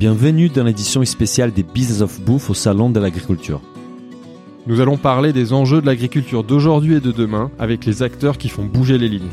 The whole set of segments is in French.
Bienvenue dans l'édition spéciale des Business of Bouffe au Salon de l'Agriculture. Nous allons parler des enjeux de l'agriculture d'aujourd'hui et de demain avec les acteurs qui font bouger les lignes.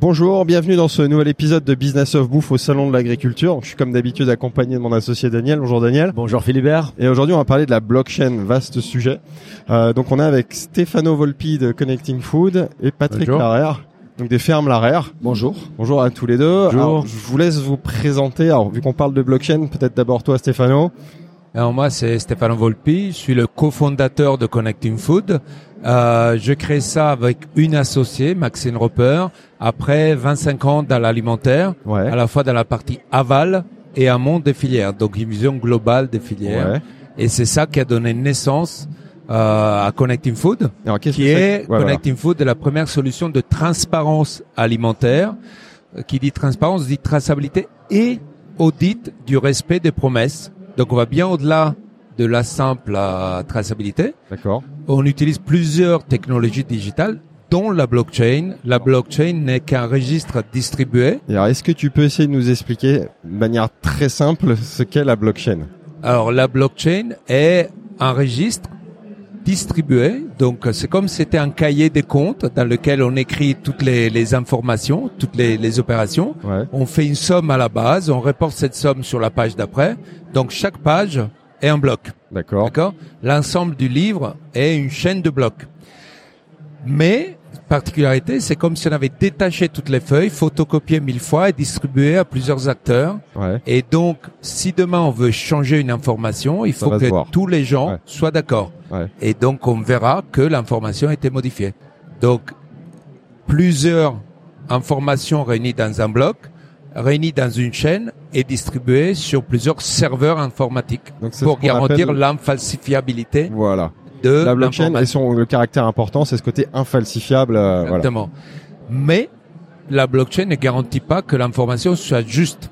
Bonjour, bienvenue dans ce nouvel épisode de Business of Bouffe au Salon de l'Agriculture. Je suis comme d'habitude accompagné de mon associé Daniel. Bonjour Daniel. Bonjour Philibert. Et aujourd'hui on va parler de la blockchain, vaste sujet. Euh, donc on est avec Stefano Volpi de Connecting Food et Patrick Bonjour. Larère, donc des fermes Larère. Bonjour. Bonjour à tous les deux. Bonjour. Alors, je vous laisse vous présenter. Alors vu qu'on parle de blockchain, peut-être d'abord toi Stefano. Alors moi, c'est Stéphane Volpi. Je suis le cofondateur de Connecting Food. Euh, je crée ça avec une associée, Maxine Roper. Après 25 ans dans l'alimentaire, Ouais. à la fois dans la partie aval et amont des filières. Donc une vision globale des filières. Ouais. Et c'est ça qui a donné naissance euh, à Connecting Food, Alors qui est Ouais, voilà. Connecting Food est la première solution de transparence alimentaire. Euh, Qui dit transparence dit traçabilité et audit du respect des promesses. Donc on va bien au-delà de la simple euh, traçabilité. D'accord. On utilise plusieurs technologies digitales, dont la blockchain. La blockchain n'est qu'un registre distribué. Et alors est-ce que tu peux essayer de nous expliquer de manière très simple ce qu'est la blockchain? Alors la blockchain est un registre distribué. Donc c'est comme si c'était un cahier des comptes dans lequel on écrit toutes les, les informations, toutes les, les opérations. Ouais. On fait une somme à la base, on reporte cette somme sur la page d'après. Donc chaque page est un bloc. D'accord. D'accord? L'ensemble du livre est une chaîne de blocs. Mais, particularité, c'est comme si on avait détaché toutes les feuilles, photocopié mille fois et distribué à plusieurs acteurs. Ouais. Et donc, si demain on veut changer une information, il Ça faut que tous les gens Ouais. soient d'accord. Ouais. Et donc, on verra que l'information a été modifiée. Donc, plusieurs informations réunies dans un bloc, réunies dans une chaîne et distribuées sur plusieurs serveurs informatiques Donc pour garantir appelle- l'infalsifiabilité Voilà. De La blockchain et son le caractère important, c'est ce côté infalsifiable. euh, voilà. Exactement. Mais la blockchain ne garantit pas que l'information soit juste.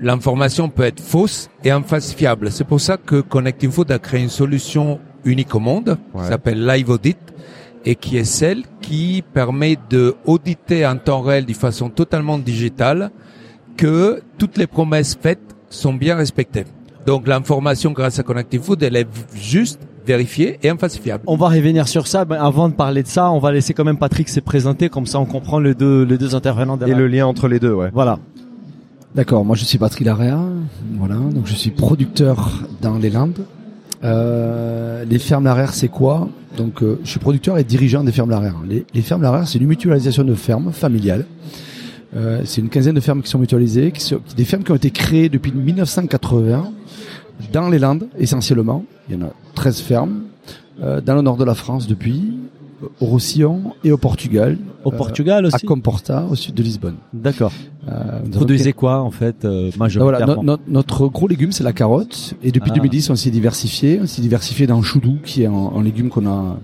L'information peut être fausse et infalsifiable. C'est pour ça que Connecting Food a créé une solution unique au monde, Ouais. qui s'appelle Live Audit, et qui est celle qui permet de auditer en temps réel, de façon totalement digitale, que toutes les promesses faites sont bien respectées. Donc l'information grâce à Connecting Food, elle est juste, vérifiée et infalsifiable. On va revenir sur ça. Ben, avant de parler de ça, on va laisser quand même Patrick se présenter, comme ça on comprend les deux, les deux intervenants. Et le lien entre les deux, ouais. Voilà. D'accord, moi je suis Patrick Larrea, voilà, donc je suis producteur dans les Landes. Euh, les fermes Larrea c'est quoi? Donc euh, je suis producteur et dirigeant des fermes Larrea. Les, les fermes Larrea c'est une mutualisation de fermes familiales. Euh, c'est une quinzaine de fermes qui sont mutualisées, qui sont, des fermes qui ont été créées depuis 1980 dans les Landes essentiellement. Il y en a 13 fermes euh, dans le nord de la France depuis, au Roussillon et au Portugal, Au Euh, Portugal à aussi. Comporta au sud de Lisbonne. D'accord. Euh, avons Produisez quoi en fait euh, ah, voilà, majoritairement no- no- notre gros légume c'est la carotte et depuis Ah. 2010 on s'est diversifié, on s'est diversifié dans le choudou qui est un, un légume qu'on a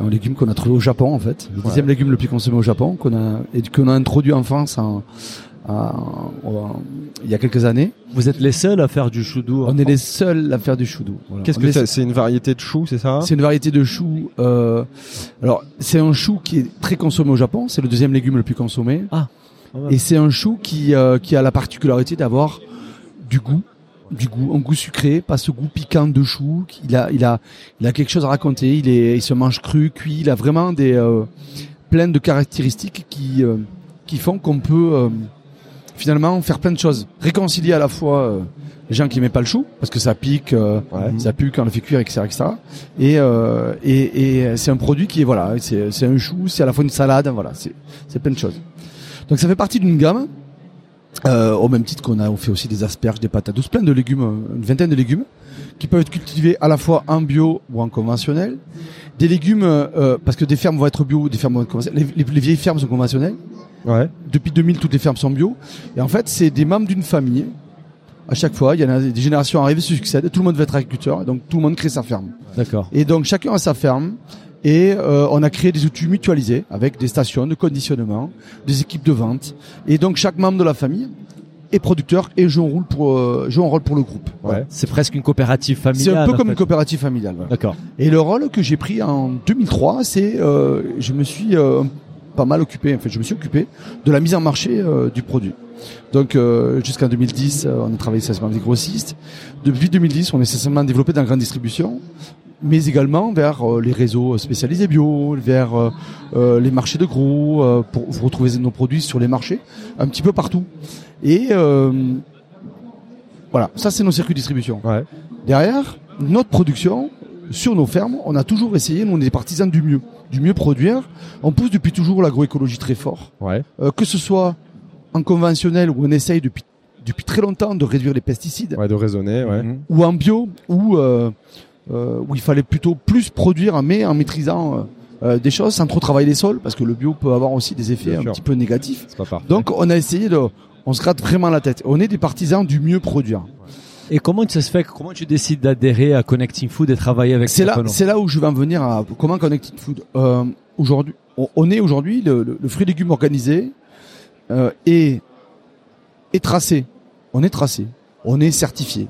un légume qu'on a trouvé au Japon en fait, le deuxième légume le plus consommé au Japon qu'on a et qu'on a introduit en France en- il y a quelques années. Vous êtes les seuls à faire du choudou. On est les seuls à faire du choudou. Voilà. Qu'est-ce que est- c'est C'est une variété de choux, c'est ça? c'est une variété de chou. Euh, alors, c'est un chou qui est très consommé au Japon. C'est le deuxième légume le plus consommé. Ah. Et c'est un chou qui euh, qui a la particularité d'avoir du goût, du goût, un goût sucré, pas ce goût piquant de chou. Il a il a il a quelque chose à raconter. Il est il se mange cru, cuit. Il a vraiment des euh, plein de caractéristiques qui euh, qui font qu'on peut euh, finalement faire plein de choses. Réconcilier à la fois euh, les gens qui n'aimaient pas le chou parce que ça pique. euh, Ouais. ça pue quand on le fait cuire, etc., etc. Et, euh, et, et c'est un produit qui est voilà, c'est c'est un chou, c'est à la fois une salade, voilà, c'est c'est plein de choses. Donc ça fait partie d'une gamme. Euh, au même titre qu'on a, on fait aussi des asperges, des patates douces, plein de légumes, euh, une vingtaine de légumes qui peuvent être cultivés à la fois en bio ou en conventionnel. Des légumes, euh, parce que des fermes vont être bio, des fermes vont être conventionnelles. Les, les- les vieilles fermes sont conventionnelles. Ouais. Depuis 2000, toutes les fermes sont bio. Et en fait, c'est des membres d'une famille. À chaque fois, il y en a des générations arrivent, se succèdent. Tout le monde veut être agriculteur, donc tout le monde crée sa ferme. D'accord. Et donc chacun a sa ferme. Et euh, on a créé des outils mutualisés avec des stations de conditionnement, des équipes de vente. Et donc chaque membre de la famille est producteur et joue un rôle pour, euh, joue un rôle pour le groupe. Ouais. C'est presque une coopérative C'est familiale. un peu comme fait. une coopérative familiale. voilà. D'accord. Et le rôle que j'ai pris en 2003, c'est euh, je me suis euh, pas mal occupé, en fait, je me suis occupé de la mise en marché euh, du produit. Donc euh, jusqu'en 2010, euh, on a travaillé essentiellement avec des grossistes. Depuis 2010, on est essentiellement développé dans la grande distribution, mais également vers euh, les réseaux spécialisés bio, vers euh, euh, les marchés de gros, euh, pour vous retrouver nos produits sur les marchés, un petit peu partout. Et euh, voilà, ça c'est nos circuits de distribution. Ouais. Derrière, notre production, sur nos fermes, on a toujours essayé, nous on est des partisans du mieux, du mieux produire. On pousse depuis toujours l'agroécologie très fort, Ouais. Euh, que ce soit en conventionnel où on essaye depuis depuis très longtemps de réduire les pesticides, Ouais, de raisonner, ouais. Mhm. ou en bio où euh, euh, où il fallait plutôt plus produire, mais en maîtrisant euh, euh, des choses sans trop travailler les sols, parce que le bio peut avoir aussi des effets Bien un sûr. petit peu négatifs. C'est pas parfait. Donc on a essayé de, on se gratte vraiment la tête. On est des partisans du mieux produire. Et comment ça se fait Comment tu décides d'adhérer à Connecting Food et travailler avec C'est là, c'est là où je vais en venir à comment Connected Food. Euh, aujourd'hui, on, on est aujourd'hui le, le, le fruit et légumes organisé euh, et est tracé. On est tracé. On est certifié.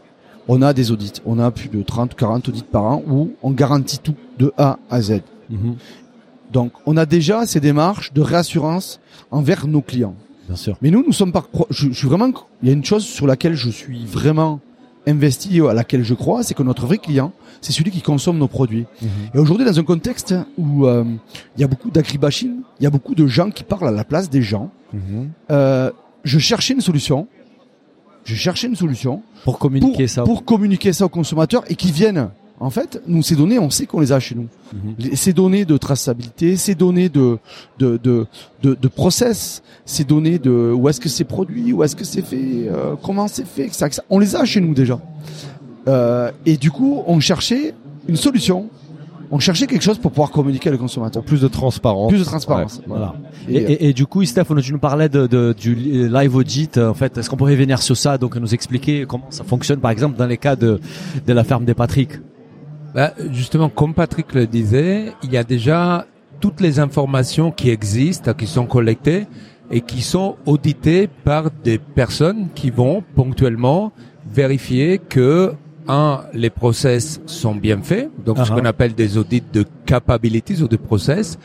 On a des audits. On a plus de 30, 40 audits par an où on garantit tout de A à Z. Mhm. Donc, on a déjà ces démarches de réassurance envers nos clients. Bien sûr. Mais nous, nous sommes pas. Je, je suis vraiment. Il y a une chose sur laquelle je suis vraiment investi et à laquelle je crois, c'est que notre vrai client, c'est celui qui consomme nos produits. Et aujourd'hui, dans un contexte où euh, il y a beaucoup d'agribashing, il y a beaucoup de gens qui parlent à la place des gens. Mhm. euh, je cherchais une solution. Je cherchais une solution Pour pour, communiquer ça. pour communiquer ça aux consommateurs et qu'ils viennent. En fait, nous ces données, on sait qu'on les a chez nous. Mhm. Ces données de traçabilité, ces données de de de de, de process, ces données de où est-ce que c'est produit, où est-ce que c'est fait, euh, comment c'est fait, etc., etc. On les a chez nous déjà. Euh, et du coup, on cherchait une solution. On cherchait quelque chose pour pouvoir communiquer avec le consommateur. Plus de transparence. Plus de transparence. Ouais. Voilà. Et, Et, et, et du coup, Steph, tu nous parlais de, de- du li- live audit. En fait, est-ce qu'on pourrait venir sur ça, donc nous expliquer comment ça fonctionne, par exemple, dans les cas de de la ferme des Patrick? Bah, justement, comme Patrick le disait, il y a déjà toutes les informations qui existent, qui sont collectées et qui sont auditées par des personnes qui vont ponctuellement vérifier que un, les process sont bien faits, donc ce qu'on appelle des audits de capabilities ou de process,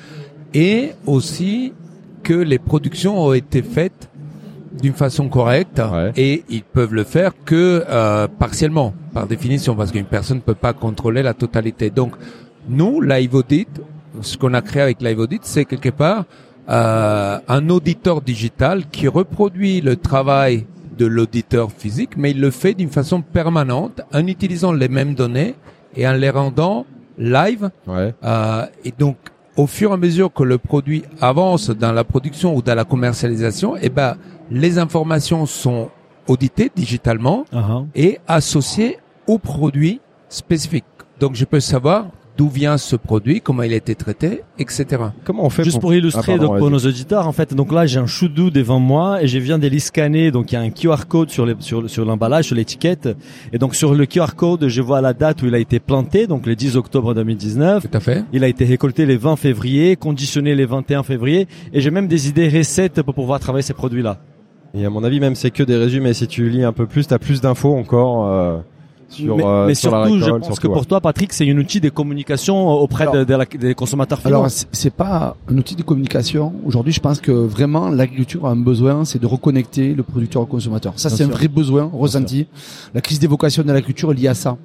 et aussi que les productions ont été faites d'une façon correcte Ouais. et ils peuvent le faire que euh, partiellement par définition parce qu'une personne ne peut pas contrôler la totalité. Donc nous, Live Audit, ce qu'on a créé avec Live Audit, c'est quelque part euh, un auditeur digital qui reproduit le travail de l'auditeur physique, mais il le fait d'une façon permanente en utilisant les mêmes données et en les rendant live Ouais. euh, et donc, au fur et à mesure que le produit avance dans la production ou dans la commercialisation, eh ben, les informations sont auditées digitalement et associées au produit spécifique. Donc, je peux savoir d'où vient ce produit, comment il a été traité, etc. Comment on fait Juste pour illustrer Ah, pardon, donc pour nos auditeurs, en fait, donc là j'ai un choudou devant moi et je viens de les scanner. Donc il y a un QR code sur les, sur sur l'emballage, sur l'étiquette, et donc sur le QR code, je vois la date où il a été planté, donc le 10 octobre 2019. Tout à fait. Il a été récolté les 20 février, conditionné les 21 février, et j'ai même des idées recettes pour pouvoir travailler ces produits-là. Et à mon avis, même c'est que des résumés. Si tu lis un peu plus, t'as plus d'infos encore euh, sur, mais euh, mais sur la surtout, je récolte, pense surtout, que pour toi, Patrick, c'est un outil de communication auprès Alors- de- de la- des consommateurs finaux. Alors, c'est pas un outil de communication. Aujourd'hui, je pense que vraiment l'agriculture a un besoin, c'est de reconnecter le producteur au consommateur. Ça, c'est un vrai besoin ressenti. La crise des vocations de l'agriculture est liée à ça.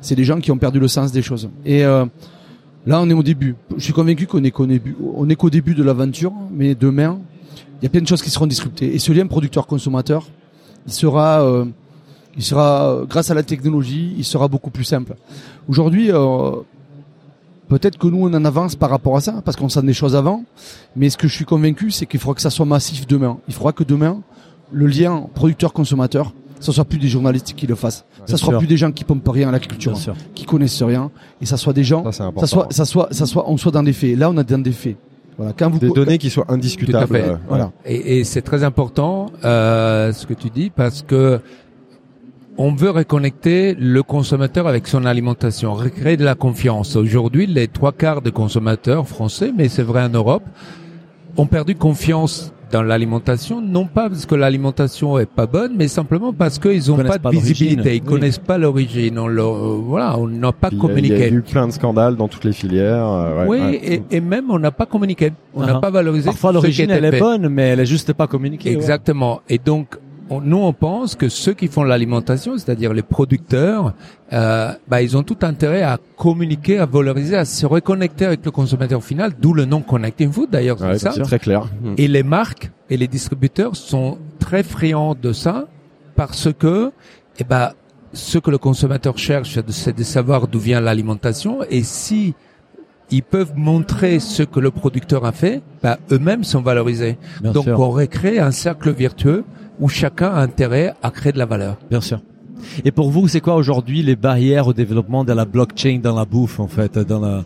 C'est des gens qui ont perdu le sens des choses. Et euh, là, on est au début. Je suis convaincu qu'on est qu'au début, on est qu'au début de l'aventure, mais demain, il y a plein de choses qui seront disruptées. Et ce lien producteur-consommateur, il sera, euh, il sera euh, grâce à la technologie, il sera beaucoup plus simple. Aujourd'hui. Euh, Peut-être que nous on en avance par rapport à ça, parce qu'on sent des choses avant. Mais ce que je suis convaincu, c'est qu'il faudra que ça soit massif demain. Il faudra que demain, le lien producteur-consommateur, ce soit plus des journalistes qui le fassent. ça soit sûr. plus des gens qui pompent rien à l'agriculture, sûr. qui connaissent rien, et ça soit des gens, Ça, c'est important. ça soit, ça soit, ça soit, on soit dans des faits. Là, on a dans des faits. Voilà. Quand vous Des données qui soient indiscutables. Tout à fait. euh, voilà. Et, et c'est très important euh, ce que tu dis parce que on veut reconnecter le consommateur avec son alimentation, recréer de la confiance. Aujourd'hui, les trois quarts des consommateurs français, mais c'est vrai en Europe, ont perdu confiance dans l'alimentation, non pas parce que l'alimentation est pas bonne, mais simplement parce qu'ils ont connaissent pas de visibilité, ils Oui. connaissent pas l'origine. On leur, euh, voilà, on n'a pas Il a- Il y a communiqué. eu plein de scandales dans toutes les filières. euh, ouais, oui, ouais. Et, et même on n'a pas communiqué, on n'a Ah. pas valorisé. Parfois l'origine elle est bonne, mais elle est juste pas communiquée. ouais. Exactement. Et donc, on- nous, on pense que ceux qui font l'alimentation, c'est-à-dire les producteurs, euh, bah, ils ont tout intérêt à communiquer, à valoriser, à se reconnecter avec le consommateur final, d'où le nom Connecting Food, d'ailleurs, c'est Ouais, ça. très clair. Mm. Et les marques et les distributeurs sont très friands de ça parce que, eh ben, ce que le consommateur cherche, c'est de savoir d'où vient l'alimentation et si ils peuvent montrer ce que le producteur a fait, bah, eux-mêmes sont valorisés. Bien Donc sûr. on recrée un cercle vertueux où chacun a intérêt à créer de la valeur. Bien sûr. Et pour vous, c'est quoi aujourd'hui les barrières au développement de la blockchain dans la bouffe, en fait, dans la...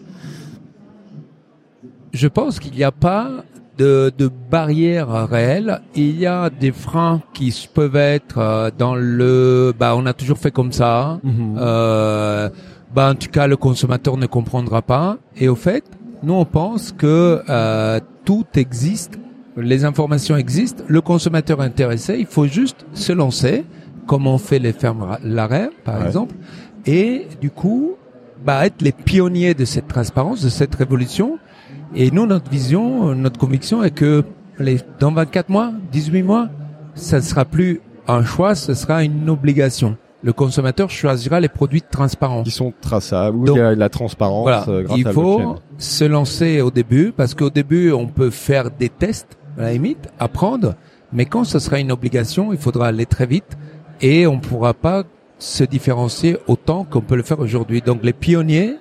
Je pense qu'il n'y a pas de, de barrières réelles. Il y a des freins qui peuvent être euh, dans le, bah on a toujours fait comme ça. Mhm. Euh, bah en tout cas le consommateur ne comprendra pas. Et au fait, nous on pense que euh, tout existe, les informations existent, le consommateur est intéressé, il faut juste se lancer, comme on fait les fermes Larère par Ouais. exemple, et du coup bah être les pionniers de cette transparence, de cette révolution. Et nous notre vision, notre conviction est que les, dans 24 mois, 18 mois, ça ne sera plus un choix, ce sera une obligation. Le consommateur choisira les produits transparents. Qui sont traçables, Donc, il y a de la transparence Voilà, euh, grâce il à faut se lancer au début parce qu'au début on peut faire des tests à la limite, apprendre, mais quand ce sera une obligation, il faudra aller très vite et on pourra pas se différencier autant qu'on peut le faire aujourd'hui. Donc les pionniers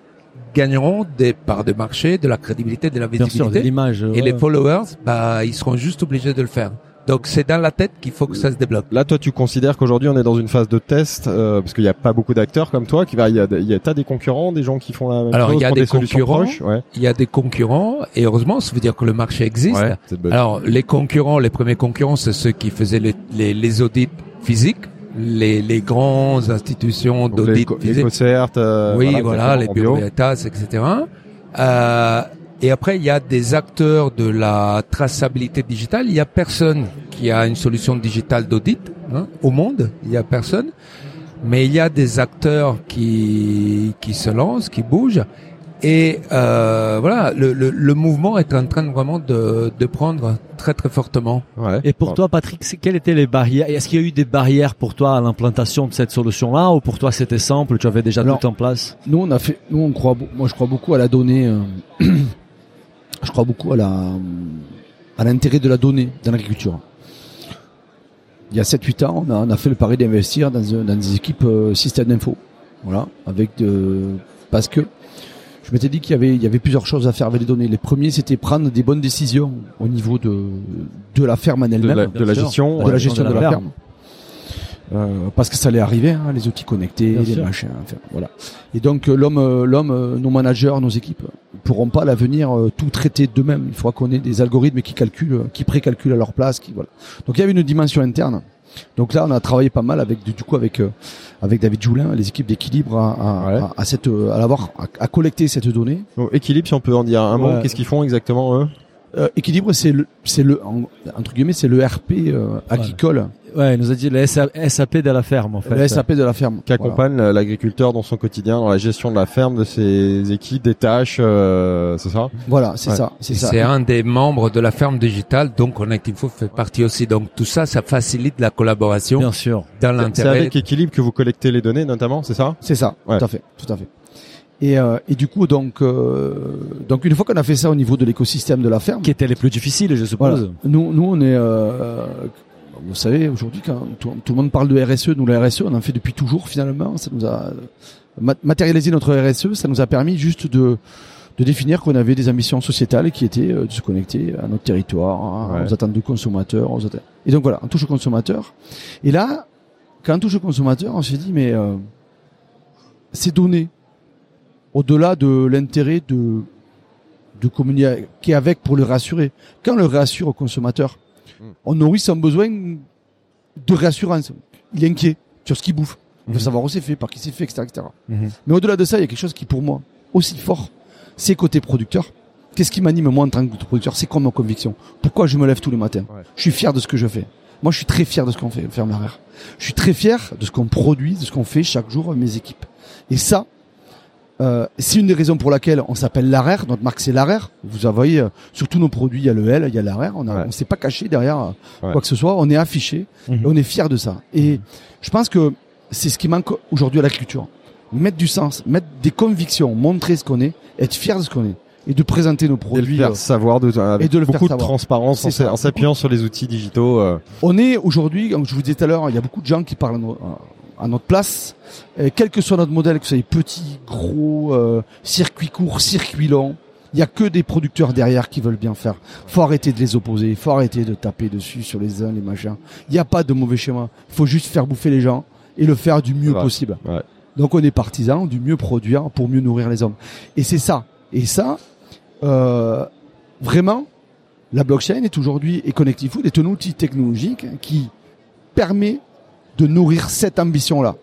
gagneront des parts de marché, de la crédibilité, de la sûr, visibilité l'image. et ouais. les followers, bah ils seront juste obligés de le faire. Donc c'est dans la tête qu'il faut que ça se développe. Là, toi, tu considères qu'aujourd'hui, on est dans une phase de test, euh, parce qu'il n'y a pas beaucoup d'acteurs comme toi. Qui va, il y a, il y a t'as des concurrents, des gens qui font la même Alors, chose, il y a des concurrents. Ouais. Il y a des concurrents et heureusement, ça veut dire que le marché existe. Ouais. Alors, les concurrents, les premiers concurrents, c'est ceux qui faisaient les, les, les audits physiques, les, les grandes institutions les, d'audit les physiques. EcoCert, euh, oui, voilà, les bureaux. Veritas, etc. Euh, et après, il y a des acteurs de la traçabilité digitale. Il y a personne qui a une solution digitale d'audit hein, au monde. Il y a personne. Mais il y a des acteurs qui qui se lancent, qui bougent. Et euh, voilà, le, le, le mouvement est en train de vraiment de, de prendre très très fortement. Ouais. Et pour Bon. toi, Patrick, quelles étaient les barrières? Est-ce qu'il y a eu des barrières pour toi à l'implantation de cette solution-là, ou pour toi c'était simple, tu avais déjà Alors, tout en place? Nous, on a fait, nous, on croit, moi, je crois beaucoup à la donnée. euh, je crois beaucoup à la, à l'intérêt de la donnée dans l'agriculture. Il y a 7-8 ans, on a, on a fait le pari d'investir dans, un- dans des équipes euh, système d'info. Voilà, avec de, parce que je m'étais dit qu'il y avait, il y avait plusieurs choses à faire avec les données. Les premiers, c'était prendre des bonnes décisions au niveau de, de la ferme en de elle-même la, de la gestion. de la gestion de de la la ferme. ferme. Euh, parce que ça allait arriver, hein, les outils connectés, Bien les sûr. machins. enfin, voilà. Et donc euh, l'homme, euh, l'homme, nos managers, nos équipes, ils pourront pas à l'avenir tout traiter d'eux-mêmes. Il faudra qu'on ait des algorithmes qui calculent, qui précalculent à leur place. Qui voilà. Donc il y avait une dimension interne. Donc là, on a travaillé pas mal avec du coup avec euh, avec David Joulin, les équipes d'équilibre à, à, Ouais. à, à cette à l'avoir à, à collecter cette donnée. Équilibre, si on peut en dire un mot, Ouais. qu'est-ce qu'ils font exactement eux? Euh, équilibre, c'est le c'est le en- entre guillemets c'est le RP euh, agricole, Ouais, il nous a dit le SA SAP de la ferme, en fait. le SAP de la ferme. qui accompagne l'agriculteur dans son quotidien, dans la gestion de la ferme, de ses équipes, des tâches, euh, c'est ça? Voilà, c'est Ouais. ça, c'est ça. C'est un des membres de la ferme digitale, donc Connect Info fait partie aussi. Donc tout ça, ça facilite la collaboration Bien sûr. dans C'est l'intérêt. avec équilibre que vous collectez les données, notamment, c'est ça? C'est ça, Ouais. tout à fait, tout à fait. Et, euh, et du coup, donc, euh, donc une fois qu'on a fait ça au niveau de l'écosystème de la ferme, Qui étaient les plus difficiles, je suppose. voilà, nous, nous, on est, euh, vous savez, aujourd'hui, quand tout, tout le monde parle de RSE, nous la RSE, on en fait depuis toujours finalement. Ça nous a ma- matérialisé notre RSE, ça nous a permis juste de de définir qu'on avait des ambitions sociétales qui étaient euh, de se connecter à notre territoire, hein, Ouais. aux attentes du consommateur. Aux attentes- Et donc voilà, on touche au consommateur. Et là, quand on touche au consommateur, on s'est dit, mais euh, ces données, au-delà de l'intérêt de, de communiquer avec pour le rassurer, quand on le rassure au consommateur, Mm. on nourrit son besoin de réassurance. Il est inquiet sur ce qu'il bouffe. Il veut Mhm. savoir où c'est fait, par qui c'est fait, etc. etc. Mhm. Mais au-delà de ça, il y a quelque chose qui, pour moi, aussi fort, c'est côté producteur. Qu'est-ce qui m'anime moi en tant que producteur C'est quoi ma conviction? Pourquoi je me lève tous les matins? Ouais. Je suis fier de ce que je fais. Moi, je suis très fier de ce qu'on fait, ferme l'arrière. Je suis très fier de ce qu'on produit, de ce qu'on fait chaque jour mes équipes. Et ça, euh, c'est une des raisons pour laquelle on s'appelle l'arrière. Notre marque, c'est l'arrière. Vous voyez, euh, sur tous nos produits, il y a le L, il y a l'arrière. On Ouais. on s'est pas caché derrière euh, Ouais. quoi que ce soit. On est affiché. Mhm. Et on est fier de ça. Et je pense que c'est ce qui manque aujourd'hui à la culture. Mettre du sens, mettre des convictions, montrer ce qu'on est, être fier de ce qu'on est. Et de présenter nos Et de le produits. faire euh, savoir de, avec et de le faire beaucoup de transparence en s'appuyant sur les outils digitaux. euh, On est aujourd'hui, comme je vous disais tout à l'heure, il y a beaucoup de gens qui parlent à, no- à notre place. Et quel que soit notre modèle, que ce soit petit, gros, euh, circuit court, circuit long, il y a que des producteurs derrière qui veulent bien faire. Faut arrêter de les opposer, faut arrêter de taper dessus sur les uns, les machins. Il n'y a pas de mauvais schéma. Il faut juste faire bouffer les gens et le faire du mieux Ouais. possible. Ouais. Donc on est partisan du mieux produire pour mieux nourrir les hommes. Et c'est ça. Et ça, euh, vraiment, la blockchain est aujourd'hui et Connective Food est un outil technologique qui permet de nourrir cette ambition-là.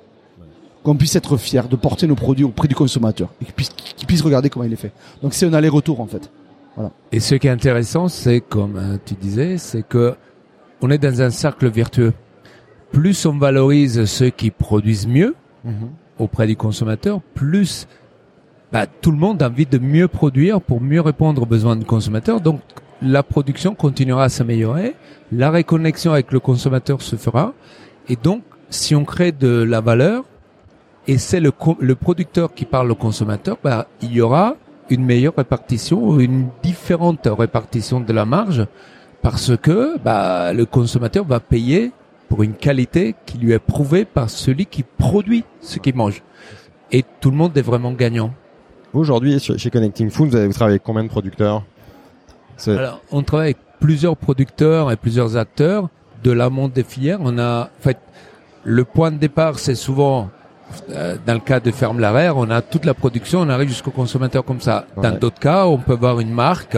Qu'on puisse être fier de porter nos produits auprès du consommateur et qu'il puisse, regarder comment il est fait. Donc c'est un aller-retour en fait. Et ce qui est intéressant, c'est comme euh, tu disais, c'est que on est dans un cercle vertueux. Plus on valorise ceux qui produisent mieux auprès du consommateur, plus bah, tout le monde a envie de mieux produire pour mieux répondre aux besoins du consommateur. Donc la production continuera à s'améliorer, la réconnexion avec le consommateur se fera, et donc si on crée de la valeur et c'est le, le producteur qui parle au consommateur, bah, il y aura une meilleure répartition ou une différente répartition de la marge parce que bah, le consommateur va payer pour une qualité qui lui est prouvée par celui qui produit ce qu'il mange. Et tout le monde est vraiment gagnant. Aujourd'hui, chez Connecting Food, vous, avez, vous travaillez avec combien de producteurs? Alors, on travaille avec plusieurs producteurs et plusieurs acteurs de l'amont des filières. On a, en fait, le point de départ, c'est souvent, euh, dans le cas de Ferme Larère, on a toute la production, on arrive jusqu'au consommateur comme ça. Dans Ouais. d'autres cas, on peut avoir une marque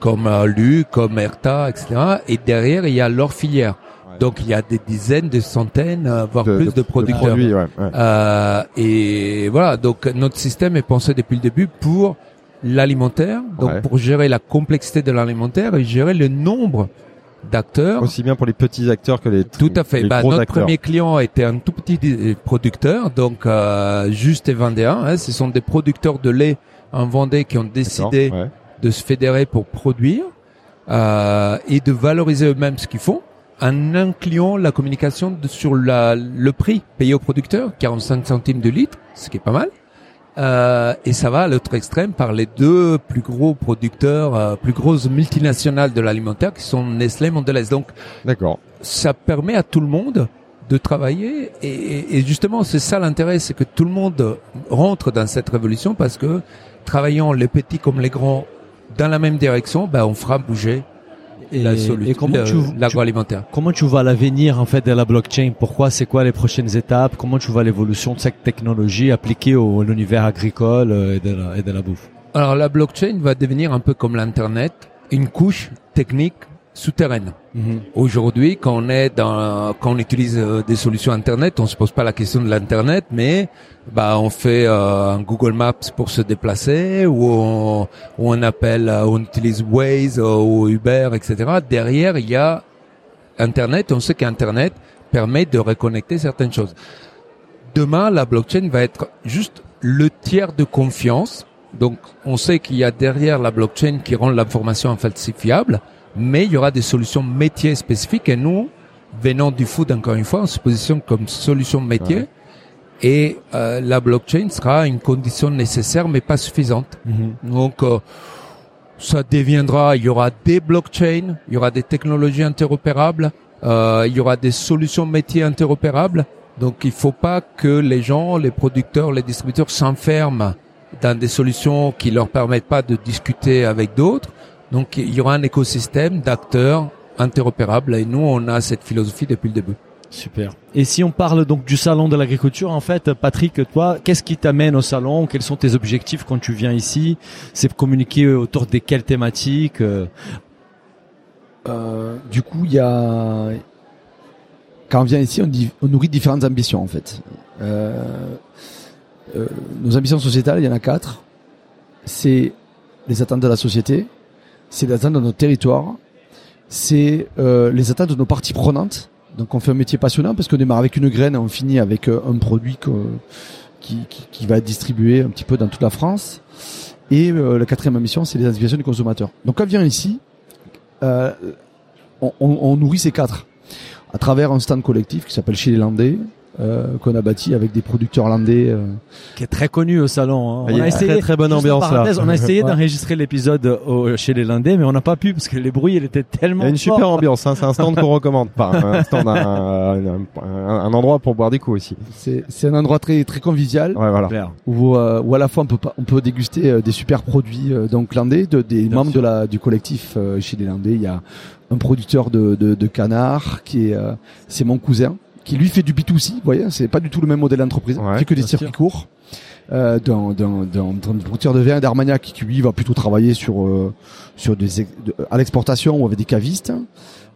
comme euh, Lu, comme Erta, etc. Et derrière, il y a leur filière. Ouais. Donc, il y a des dizaines, des centaines, euh, voire plus de, producteurs. produits, ouais, ouais. Euh, et voilà, donc notre système est pensé depuis le début pour l'alimentaire, donc pour gérer la complexité de l'alimentaire et gérer le nombre d'acteurs. Aussi bien pour les petits acteurs que les Tout à fait. les Bah, gros notre acteurs. premier client était un tout petit euh, producteur, donc euh, juste et Vendéen. Hein, ce sont des producteurs de lait en Vendée qui ont décidé ouais. de se fédérer pour produire euh, et de valoriser eux-mêmes ce qu'ils font en incluant la communication de- sur la, le prix payé au producteur, 45 centimes de litre, ce qui est pas mal. Euh, et ça va à l'autre extrême par les deux plus gros producteurs, euh, plus grosses multinationales de l'alimentaire qui sont Nestlé et Mondelez. Donc D'accord. ça permet à tout le monde de travailler et, et- et justement c'est ça l'intérêt, c'est que tout le monde rentre dans cette révolution parce que travaillant les petits comme les grands dans la même direction, ben on fera bouger Et, la et comment tu, tu- l'agroalimentaire. comment tu vois l'avenir en fait de la blockchain? Pourquoi? C'est quoi les prochaines étapes? Comment tu vois l'évolution de cette technologie appliquée au, à l'univers agricole euh, et de la, et de la bouffe? Alors la blockchain va devenir un peu comme l'internet, une couche technique souterraine. Aujourd'hui, quand on est dans, quand on utilise euh, des solutions Internet, on se pose pas la question de l'Internet, mais bah on fait euh, un Google Maps pour se déplacer, ou on, ou on appelle, euh, on utilise Waze ou Uber, etc. Derrière, il y a Internet. On sait qu'Internet permet de reconnecter certaines choses. Demain, la blockchain va être juste le tiers de confiance. Donc, on sait qu'il y a derrière la blockchain qui rend l'information infalsifiable mais il y aura des solutions métiers spécifiques et nous, venant du food encore une fois, on se positionne comme solution métier Ouais. et euh, la blockchain sera une condition nécessaire mais pas suffisante. Donc euh, ça deviendra, il y aura des blockchains, il y aura des technologies interopérables, euh, il y aura des solutions métiers interopérables. Donc il faut pas que les gens, les producteurs, les distributeurs s'enferment dans des solutions qui leur permettent pas de discuter avec d'autres. Donc il y aura un écosystème d'acteurs interopérables et nous on a cette philosophie depuis le début. Super. Et si on parle donc du salon de l'agriculture, en fait, Patrick, toi, qu'est-ce qui t'amène au salon? Quels sont tes objectifs quand tu viens ici? C'est communiquer autour de quelles thématiques euh, Euh, du coup, il y a quand on vient ici, on, dit, on nourrit différentes ambitions en fait. Euh, euh, nos ambitions sociétales, il y en a quatre. C'est les attentes de la société, c'est les attentes de notre territoire, c'est euh, les attentes de nos parties prenantes. Donc on fait un métier passionnant parce qu'on démarre avec une graine et on finit avec euh, un produit qui, va être distribué un petit peu dans toute la France. Et euh, la quatrième mission, c'est les aspirations du consommateur. Donc quand vient ici, euh, on, on, on, nourrit ces quatre à travers un stand collectif qui s'appelle Chez les Landais, euh, qu'on a bâti avec des producteurs landais euh. qui est très connu au salon. Hein. On a, essayé très, très bonne ambiance là. On a essayé d'enregistrer l'épisode chez les landais, mais on n'a pas pu parce que les bruits il était tellement. Il y a une super ambiance. Hein. C'est un stand qu'on recommande. Pas un stand, un, un, un, endroit pour boire des coups aussi. C'est un endroit très très convivial. Ouais, voilà. Où, euh, où à la fois on peut on peut déguster euh, des super produits donc landais, de, des Bien membres sûr. de la du collectif chez les landais. Il y a un producteur de, de, de canards qui est c'est mon cousin qui lui fait du B2C, vous voyez, c'est pas du tout le même modèle d'entreprise, ouais, fait que des circuits courts. Euh, d'un producteur de vin d'Armagnac qui lui va plutôt travailler sur euh, sur des à l'exportation ou avec des cavistes.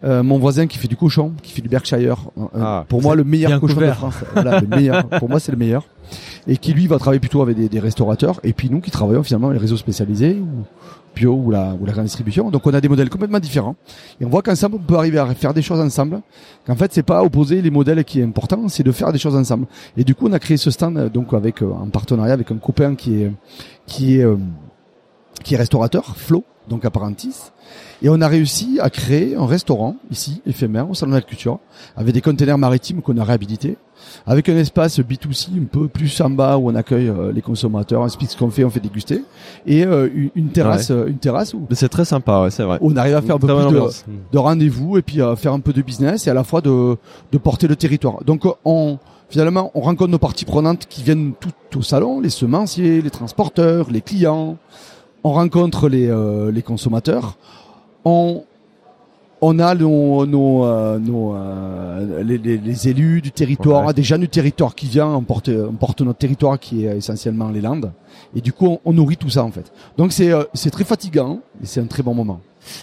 Euh, mon voisin qui fait du cochon, qui fait du Berkshire. Ah, pour moi le meilleur cochon couvert. de France. voilà, le meilleur. Pour moi c'est le meilleur. Et qui lui va travailler plutôt avec des, des restaurateurs. Et puis nous qui travaillons finalement les réseaux spécialisés ou ou la, ou la grande distribution. Donc on a des modèles complètement différents. Et on voit qu'ensemble, on peut arriver à faire des choses ensemble. Qu'en fait, c'est pas opposer les modèles qui est important, c'est de faire des choses ensemble. Et du coup, on a créé ce stand euh, donc avec euh, en partenariat avec un copain qui est qui est euh, qui est restaurateur, Flo, donc à Parentis. Et on a réussi à créer un restaurant ici, éphémère, au Salon de la Culture, avec des containers maritimes qu'on a réhabilités, avec un espace B2C un peu plus en bas où on accueille euh, les consommateurs, on explique ce qu'on fait, on fait déguster, et euh, une terrasse, ouais. une terrasse où c'est très sympa, ouais, c'est vrai. On arrive à faire un peu plus de, de rendez-vous et puis à faire un peu de business et à la fois de, de porter le territoire. Donc on finalement on rencontre nos parties prenantes qui viennent tout au salon, les semenciers, les transporteurs, les clients. On rencontre les, euh, les consommateurs. On on a nos, nos, euh, nos euh, les, les, les, élus du territoire, ouais. des gens du territoire qui viennent, on porte, on porte notre territoire qui est essentiellement les Landes, et du coup on, on nourrit tout ça en fait. Donc c'est euh, c'est très fatigant, mais c'est un très bon moment.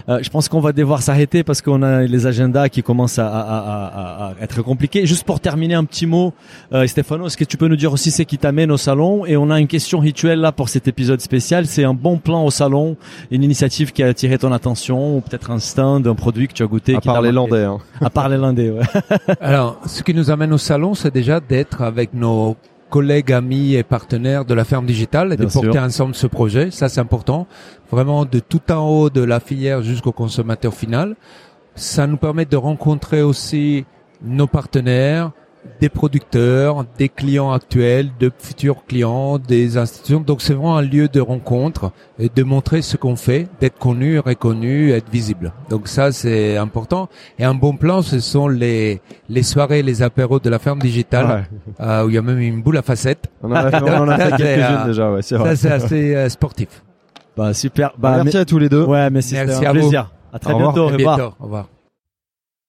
Euh, je pense qu'on va devoir s'arrêter parce qu'on a les agendas qui commencent à, à, à, à, être compliqués. Juste pour terminer un petit mot, euh, Stéphano, est-ce que tu peux nous dire aussi ce qui t'amène au salon? Et on a une question rituelle là pour cet épisode spécial. C'est un bon plan au salon, une initiative qui a attiré ton attention ou peut-être un stand, un produit que tu as goûté. À part les Landais. Hein. À part les Landais, ouais. Alors, ce qui nous amène au salon, c'est déjà d'être avec nos collègues, amis et partenaires de la ferme digitale et Bien de porter sûr. ensemble ce projet. Ça, c'est important. Vraiment de tout en haut de la filière jusqu'au consommateur final. Ça nous permet de rencontrer aussi nos partenaires, des producteurs, des clients actuels, de futurs clients, des institutions. Donc c'est vraiment un lieu de rencontre et de montrer ce qu'on fait, d'être connu, reconnu, être visible. Donc ça c'est important. Et un bon plan, ce sont les les soirées, les apéros de la ferme digitale ouais. euh, où il y a même une boule à facettes. On en a fait, on en a fait quelques-unes déjà, ouais, c'est vrai. Ça c'est assez euh, sportif. Bah super. Bah, merci à tous les deux. Ouais, merci, merci un à plaisir. À très Au bientôt. À bientôt. Au revoir.